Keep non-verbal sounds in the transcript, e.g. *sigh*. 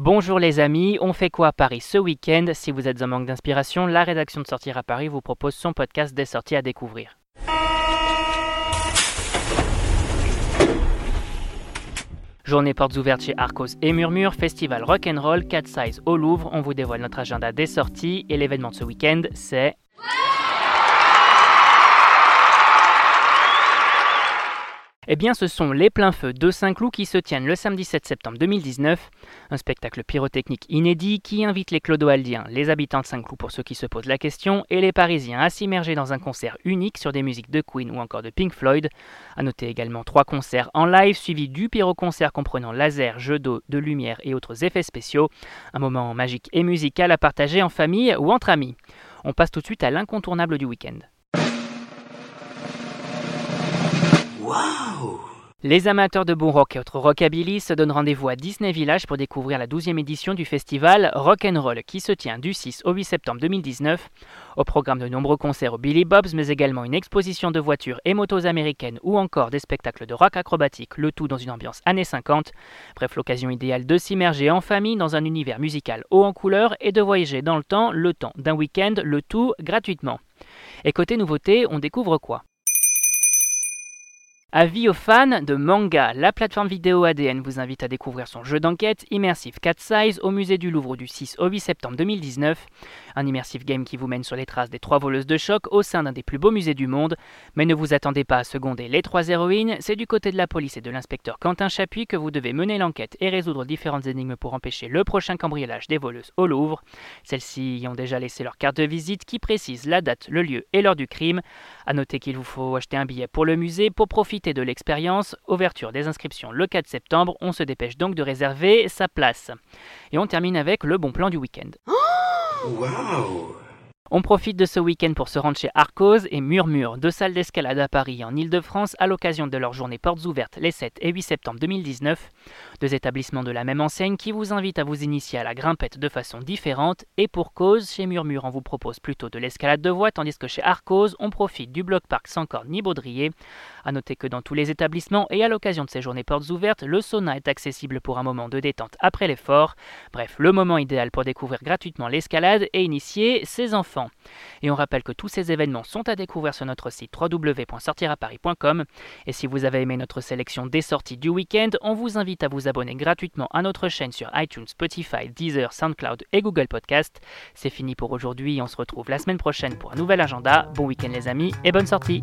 Bonjour les amis, on fait quoi à Paris ce week-end? Si vous êtes en manque d'inspiration, la rédaction de Sortir à Paris vous propose son podcast des sorties à découvrir. Journée portes ouvertes chez Arcos et Murmure, festival rock'n'roll, 4 size au Louvre, on vous dévoile notre agenda des sorties et l'événement de ce week-end c'est... Eh bien, ce sont les pleins feux de Saint-Cloud qui se tiennent le samedi 7 septembre 2019. Un spectacle pyrotechnique inédit qui invite les clodoaldiens, les habitants de Saint-Cloud pour ceux qui se posent la question, et les Parisiens à s'immerger dans un concert unique sur des musiques de Queen ou encore de Pink Floyd. À noter également trois concerts en live suivis du pyroconcert comprenant laser, jeux d'eau, de lumière et autres effets spéciaux. Un moment magique et musical à partager en famille ou entre amis. On passe tout de suite à l'incontournable du week-end. Les amateurs de bon rock et autres rockabilly se donnent rendez-vous à Disney Village pour découvrir la 12e édition du festival Rock'n'Roll qui se tient du 6 au 8 septembre 2019. Au programme de nombreux concerts au Billy Bob's, mais également une exposition de voitures et motos américaines ou encore des spectacles de rock acrobatique, le tout dans une ambiance années 50. Bref, l'occasion idéale de s'immerger en famille dans un univers musical haut en couleur et de voyager dans le temps, le temps d'un week-end, le tout gratuitement. Et côté nouveauté, on découvre quoi? Avis aux fans de manga, la plateforme vidéo ADN vous invite à découvrir son jeu d'enquête immersif 4 Size au musée du Louvre du 6 au 8 septembre 2019. Un immersif game qui vous mène sur les traces des trois voleuses de choc au sein d'un des plus beaux musées du monde. Mais ne vous attendez pas à seconder les trois héroïnes, c'est du côté de la police et de l'inspecteur Quentin Chapuis que vous devez mener l'enquête et résoudre différentes énigmes pour empêcher le prochain cambriolage des voleuses au Louvre. Celles-ci y ont déjà laissé leur carte de visite qui précise la date, le lieu et l'heure du crime. A noter qu'il vous faut acheter un billet pour le musée pour profiter de l'expérience. Ouverture des inscriptions le 4 septembre. On se dépêche donc de réserver sa place. Et on termine avec le bon plan du week-end. *gasps* On profite de ce week-end pour se rendre chez Arcos et Murmure, deux salles d'escalade à Paris en Ile-de-France à l'occasion de leur journée portes ouvertes les 7 et 8 septembre 2019. Deux établissements de la même enseigne qui vous invitent à vous initier à la grimpette de façon différente et pour cause, chez Murmure on vous propose plutôt de l'escalade de voie tandis que chez Arcos on profite du bloc parc sans corde ni baudrier. A noter que dans tous les établissements et à l'occasion de ces journées portes ouvertes, le sauna est accessible pour un moment de détente après l'effort. Bref, le moment idéal pour découvrir gratuitement l'escalade et initier ses Et on rappelle que tous ces événements sont à découvrir sur notre site www.sortiraparis.com. Et si vous avez aimé notre sélection des sorties du week-end, on vous invite à vous abonner gratuitement à notre chaîne sur iTunes, Spotify, Deezer, SoundCloud et Google Podcast. C'est fini pour aujourd'hui, on se retrouve la semaine prochaine pour un nouvel agenda. Bon week-end les amis et bonne sortie